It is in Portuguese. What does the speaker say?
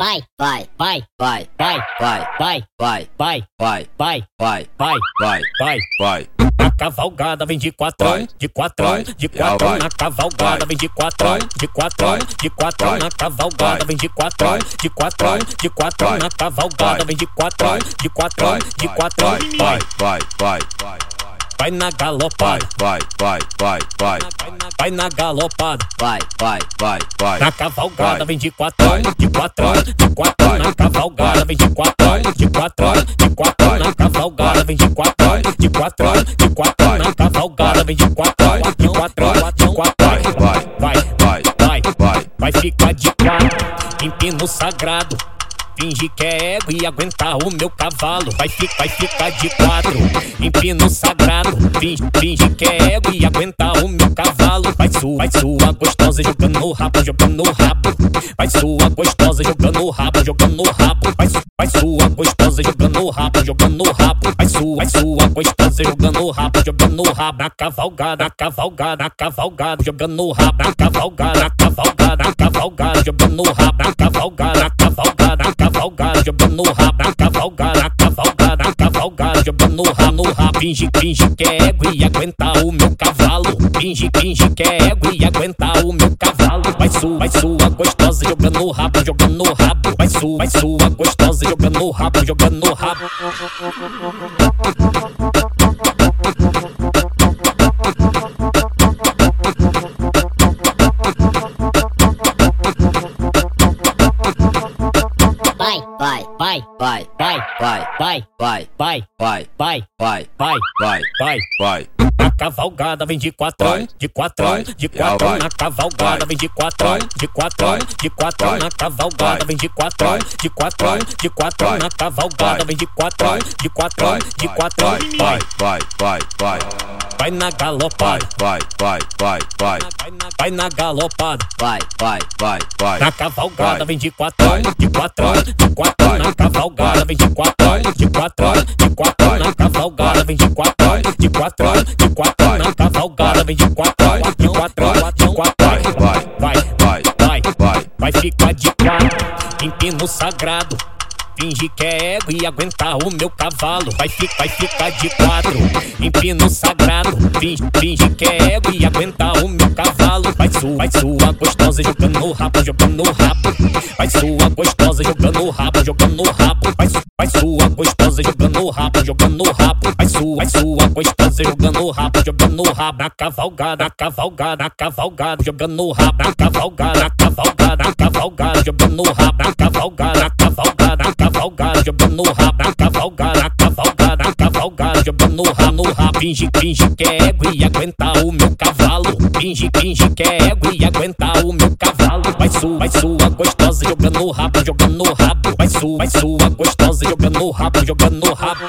vai, vai, vai, vai, vai, vai, vai, vai, vai, vai, vai, vai, vai, vai, vai, vai. Na cavalgada vem de quatrão, de quatrão, de quatrão na cavalgada vem de quatrão, de quatrão, de quatrão na cavalgada vem de quatrão, de quatrão, de quatrão na cavalgada vem de quatrão, de quatrão, de quatrão, vai, vai, vai, vai. Vai na galopada, vai, vai, vai, vai. Vai. Na galopada, vai, vai, vai, vai. Na cavalgada vem de quatrão, de quatrão, de quatrão. Na cavalgada vem de quatrão, de quatrão, de quatrão. Na cavalgada vem de quatrão, de quatrão, de quatrão. Na cavalgada vem de quatrão, de quatrão, de quatrão. Vai, vai, vai, vai, vai. Vai. Ficar de quatro, empino sagrado finge que é ego e aguentar o meu cavalo. Vai, fi, vai ficar de quatro, empino sagrado. Finge, finge que é ego e aguentar o meu cavalo. Vai sua, vai sua gostosa jogando o rabo, jogando o rabo. Vai sua gostosa jogando o rabo, jogando o rabo. Vai, vai sua gostosa jogando o rabo, jogando o rabo. Vai sua, vai sua gostosa jogando o rabo, jogando o rabo. Na cavalgada, cavalgada, cavalgada, jogando o rabo. Na cavalgada, cavalgada, cavalgada, Finge, finge que é ego e aguentar o meu cavalo. Finge, finge que é ego e aguentar o meu cavalo. Vai sua, vai sua gostosa jogando o rabo, jogando o rabo. Vai sua, vai sua gostosa jogando o rabo, jogando o rabo. Vai, vai, vai, vai, vai, vai, vai, vai, vai, vai, vai, vai, vai, vai, vai, vai. Na cavalgada vem de quatrão, de quatrão, de quatrão. Na cavalgada vem de quatrão, de quatrão, de quatrão. Na cavalgada vem de quatrão, de quatrão, de quatrão. Na cavalgada vem de quatrão, de quatrão, de quatrão. Vai, vai, vai, vai. Vai na galopada, vai, vai, vai, vai. Vai. Na galopada, vai, vai, vai, vai. Na cavalgada vem de quatrão, de quatrão, de quatrão. Na cavalgada vem de quatrão, de quatrão, de quatrão. Na cavalgada vem de quatrão, de quatrão, de quatrão. Na cavalgada vem de quatrão, de quatrão, de quatrão. Vai, vai, vai, vai, vai. Vai. Ficar de quatro, empino sagrado. Finge que é ego e aguentar o meu cavalo. Vai, fi, vai ficar de quatro, empino sagrado. Finge, finge que é ego e aguentar o meu cavalo. Vai sua, vai sua gostosa jogando o rabo, jogando o rabo. Vai sua gostosa jogando o rabo, jogando o rabo. Vai, vai sua gostosa jogando o rabo, jogando o rabo. Vai sua, vai sua gostosa jogando o rabo, jogando o rabo. Na cavalgada, na cavalgada, na cavalgada, jogando o rabo. Na cavalgada, na cavalgada, na cavalgada, jogando o rabo. No rabo. Finge, finge que é ego e aguentar o meu cavalo. Finge, finge que é ego e aguentar o meu cavalo. Vai sua, vai sua gostosa jogando o rabo, jogando o rabo. Vai sua, vai sua gostosa jogando o rabo, jogando o rabo.